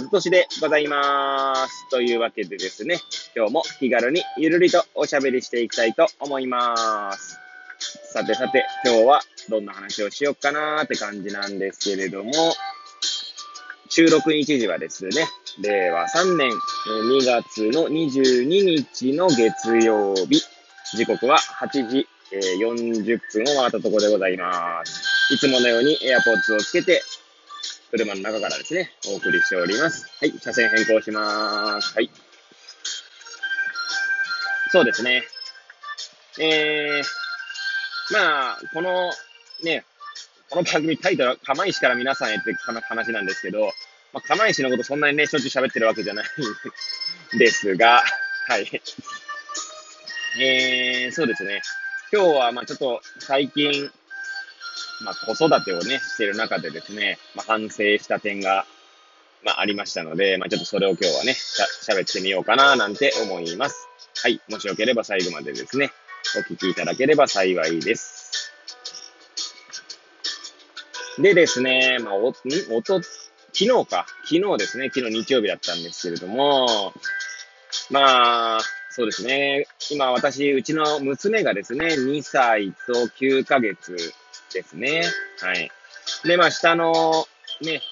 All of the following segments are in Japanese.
和俊でございます。というわけでですね、今日も気軽にゆるりとおしゃべりしていきたいと思います。さてさて、今日はどんな話をしよっかなーって感じなんですけれども、収録日時はですね、令和3年2月の22日の月曜日、時刻は8時40分を回ったところでございます。いつものように AirPods をつけて車の中からですね、お送りしております。はい、車線変更します。はい。そうですね。えー、まあ、この、ね、この番組タイトルは釜石から皆さんへって話なんですけど、まあ、釜石のことそんなにね、しょっちゅう喋ってるわけじゃないんですが、はい。えー、そうですね。今日は、まあちょっと最近、まあ、子育てをね、してる中でですね、まあ、反省した点が、まあ、ありましたので、まあ、ちょっとそれを今日はね、しゃ、喋ってみようかな、なんて思います。はい。もしよければ最後までですね、お聞きいただければ幸いです。でですね、まあ、お、おと、昨日か。昨日ですね、昨日日曜日だったんですけれども、まあ、そうですね。今私、うちの娘がですね、2歳と9ヶ月ですね。はい。で、まあ、下の、ね、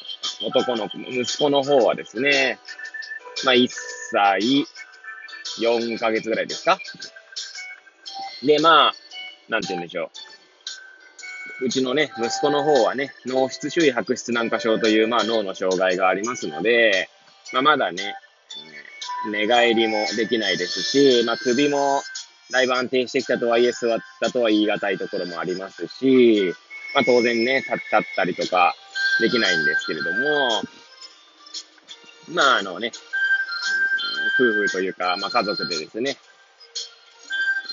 男の子、息子の方はですね、まあ、1歳4ヶ月ぐらいですか？で、まあ、なんて言うんでしょう。うちのね、息子の方はね、脳室周囲白質軟化症という、まあ、脳の障害がありますので、まあ、まだね、寝返りもできないですし、まあ、首もだいぶ安定してきたとはいえ座ったとは言い難いところもありますし、まあ当然ね、立ったりとかできないんですけれども、まああのね、夫婦というか、まあ家族でですね、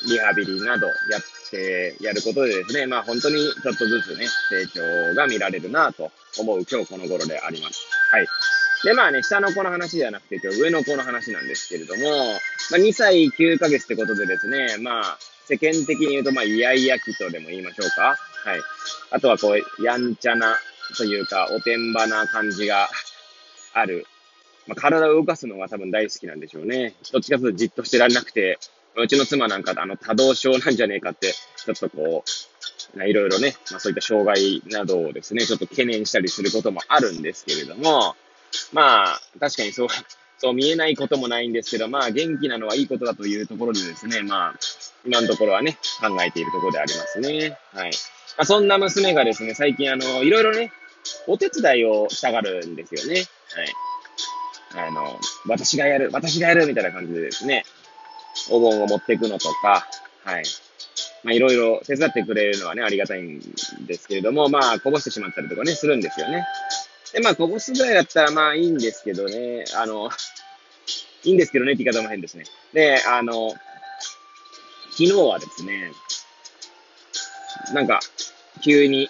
リハビリなどやってやることでですね、まあ本当にちょっとずつね、成長が見られるなと思う今日この頃であります。はい。で、まあね、下の子の話じゃなくて、今日上の子の話なんですけれども、まあ、2歳9ヶ月ってことでですね、まあ、世間的に言うと、まあ、イヤイヤ期とでも言いましょうか。はい。あとは、こう、やんちゃな、というか、おてんばな感じがある。まあ、体を動かすのが多分大好きなんでしょうね。どっちかというとじっとしてられなくて、うちの妻なんか、あの、多動症なんじゃねえかって、ちょっとこう、いろいろね、まあ、そういった障害などをですね、ちょっと懸念したりすることもあるんですけれども、まあ、確かにそう、そう見えないこともないんですけど、まあ、元気なのはいいことだというところでですね、まあ、今のところはね、考えているところでありますね。はい。まあ、そんな娘がですね、最近あの、いろいろね、お手伝いをしたがるんですよね。はい。あの、私がやる、私がやるみたいな感じでですね、お盆を持っていくのとか、はい。まあ、いろいろ手伝ってくれるのはね、ありがたいんですけれども、まあ、こぼしてしまったりとかね、するんですよね。で、まあ、こぼすぐらいだったらまあいいんですけどね、あの、いいんですけどねって言い方も変ですね。で、あの、昨日はですね、なんか、急に、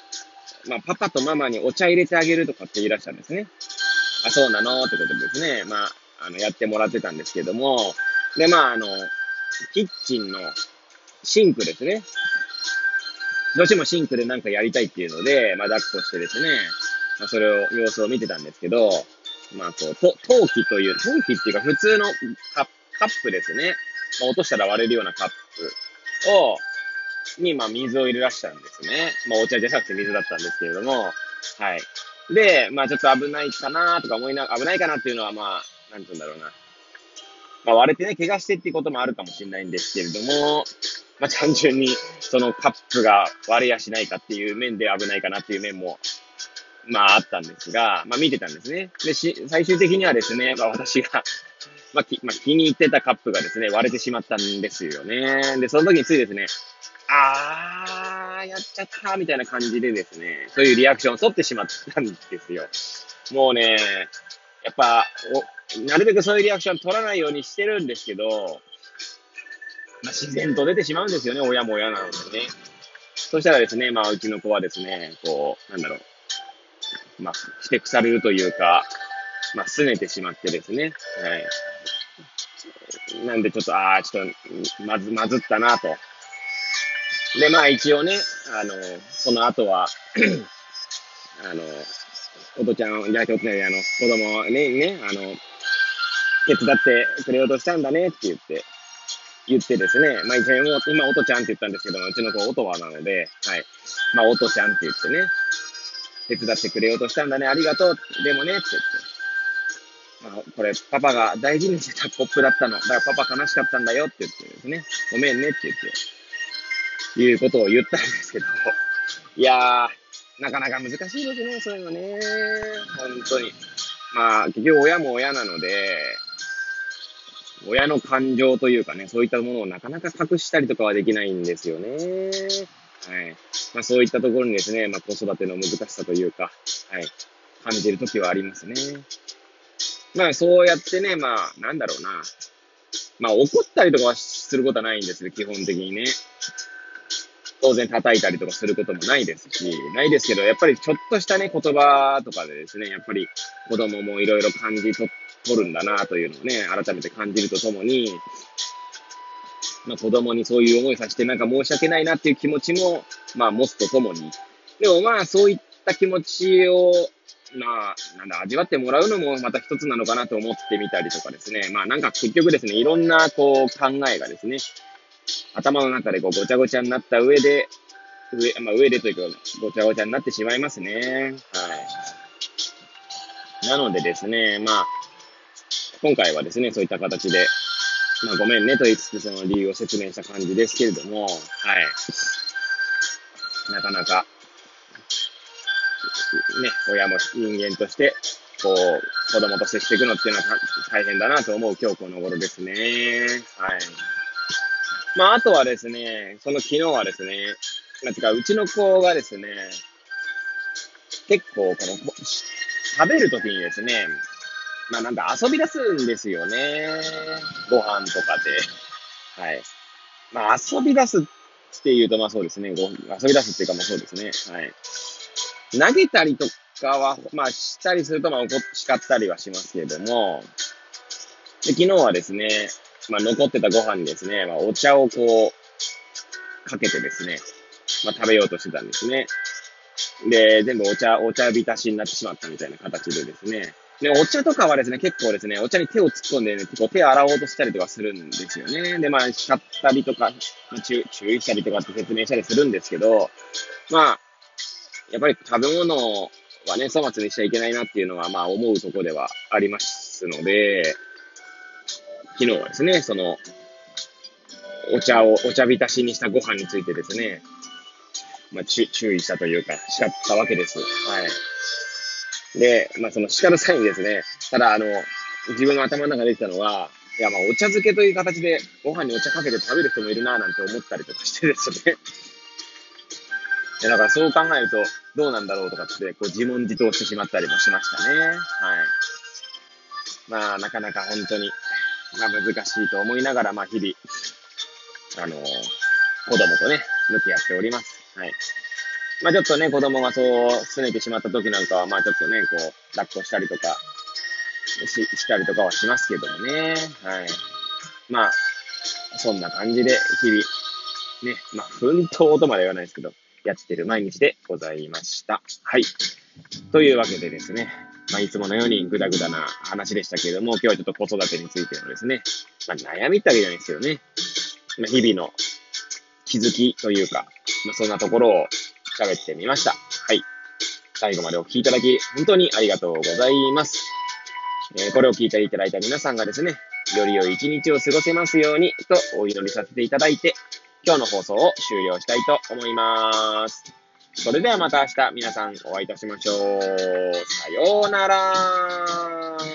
まあ、パパとママにお茶入れてあげるとかって言い出したんですね。あ、そうなのってことですね。まあ、あの、やってもらってたんですけども、で、まあ、あの、キッチンのシンクですね。どうしてもシンクでなんかやりたいっていうので、まあ、抱っこしてですね、まあ、それを、様子を見てたんですけど、まあ、こう、と、陶器という、陶器っていうか普通のカカップですね。まあ、落としたら割れるようなカップを、に、まあ、水を入れ出したんですね。まあ、お茶じゃなくて水だったんですけれども、はい。で、まあ、ちょっと危ないかなとか思いな、危ないかなっていうのは、まあ、なんて言うんだろうな。まあ、割れてね、怪我してっていうこともあるかもしれないんですけれども、まあ、単純に、そのカップが割れやしないかっていう面で危ないかなっていう面もまああったんですが、まあ見てたんですね。で、し、最終的にはですね、まあ私がまあ、き、まあ、気に入ってたカップがですね、割れてしまったんですよね。で、その時についですね、あー、やっちゃったみたいな感じでですね、そういうリアクションを取ってしまったんですよ。もうね、やっぱ、お、なるべくそういうリアクション取らないようにしてるんですけど、まあ、自然と出てしまうんですよね、親も親なのでね。そしたらですね、まあ、うちの子はですね、こう、なんだろう、まあ、ふてくされるというか、まあ、拗ねてしまってですね、はい。なんでちょっと、ああ、ちょっと、まず、まずったなと。で、まあ一応ね、あの、その後はあの、おとちゃん、じゃあちょっとね、あの、子供ね、ね、あの、手伝ってくれようとしたんだねって言って、言ってですね、まあ一応今、おとちゃんって言ったんですけども、うちの子、おとはなので、はい。まあ、おとちゃんって言ってね、手伝ってくれようとしたんだね、ありがとう。でもね、って言って。まあ、これ、パパが大事にしてたコップだったの。だからパパ悲しかったんだよって言ってですね、ごめんねって言って、いうことを言ったんですけど、いやー、なかなか難しいですね、そういうのね。本当に。まあ、結局親も親なので、親の感情というかね、そういったものをなかなか隠したりとかはできないんですよね。はい。まあそういったところにですね、まあ子育ての難しさというか、はい、感じるときはありますね。まあそうやってね、まあなんだろうな。まあ怒ったりとかはすることはないんですよ、基本的にね。当然叩いたりとかすることもないですし、ないですけど、やっぱりちょっとしたね、言葉とかでですね、やっぱり子供もいろいろ感じ取るんだなというのをね、改めて感じるとともに、まあ子供にそういう思いさせてなんか申し訳ないなっていう気持ちも、まあ持つとともに、でもまあそういった気持ちを、まあ、なんだ、味わってもらうのもまた一つなのかなと思ってみたりとかですね。まあなんか結局ですね、いろんなこう考えがですね、頭の中でこうごちゃごちゃになった上で、上、まあ、上でというか、ごちゃごちゃになってしまいますね。はい。なのでですね、まあ、今回はですね、そういった形で、まあ、ごめんねと言いつつ、その理由を説明した感じですけれども、はい。なかなか、ね、親も人間として、こう、子供と接していくのっていうのは大変だなと思う今日この頃ですね。はい。まあ、あとはですね、その昨日はですね、なんていうか、うちの子がですね、結構、この、食べるときにですね、まあなんか遊び出すんですよね。ご飯とかで。はい。まあ遊び出すっていうと、まあそうですね。ご遊び出すっていうかまあそうですね。はい。投げたりとかは、まあしたりすると、まあ叱ったりはしますけれども、で昨日はですね、まあ、残ってたご飯にですね、まあ、お茶をこう、かけてですね、まあ、食べようとしてたんですね。で、全部お茶、お茶浸しになってしまったみたいな形でですね。で、お茶とかはですね、結構ですね、お茶に手を突っ込んでね、結構手を洗おうとしたりとかするんですよね。で、まあ、叱ったりとか、注注意したりとかって説明したりするんですけど、まあ、やっぱり食べ物はね、粗末にしちゃいけないなっていうのは、まあ、思うとこではありますので、昨日はですね、その、お茶を、お茶浸しにしたご飯についてですね、まあ、注意したというか、叱ったわけです。はい。で、まあ、その叱る際にですね、ただ、あの、自分の頭の中で出てたのは、いや、まあ、お茶漬けという形でご飯にお茶かけて食べる人もいるななんて思ったりとかしてですね。いや、だからそう考えると、どうなんだろうとかって、こう自問自答してしまったりもしましたね。はい。まあ、なかなか本当に、まあ、難しいと思いながら、まあ、日々、あのー、子供とね、向き合っております。はい。まあ、ちょっとね、子供がそう、拗ねてしまった時なんかは、まあ、ちょっとね、こう、抱っこしたりとか、し、したりとかはしますけどもね。はい。まあ、そんな感じで、日々、ね、まあ、奮闘とまでは言わないですけど、やってる毎日でございました。はい。というわけでですね、まあ、いつものようにグダグダな話でしたけれども、今日はちょっと子育てについてのですね、まあ、悩みってわけじゃないですよね。まあ、日々の気づきというか、まあ、そんなところを喋ってみました。はい。最後までお聞きいただき、本当にありがとうございます。えー、これを聞いていただいた皆さんがですね、より良い一日を過ごせますようにとお祈りさせていただいて、今日の放送を終了したいと思います。それではまた明日皆さんお会いいたしましょう。さようなら。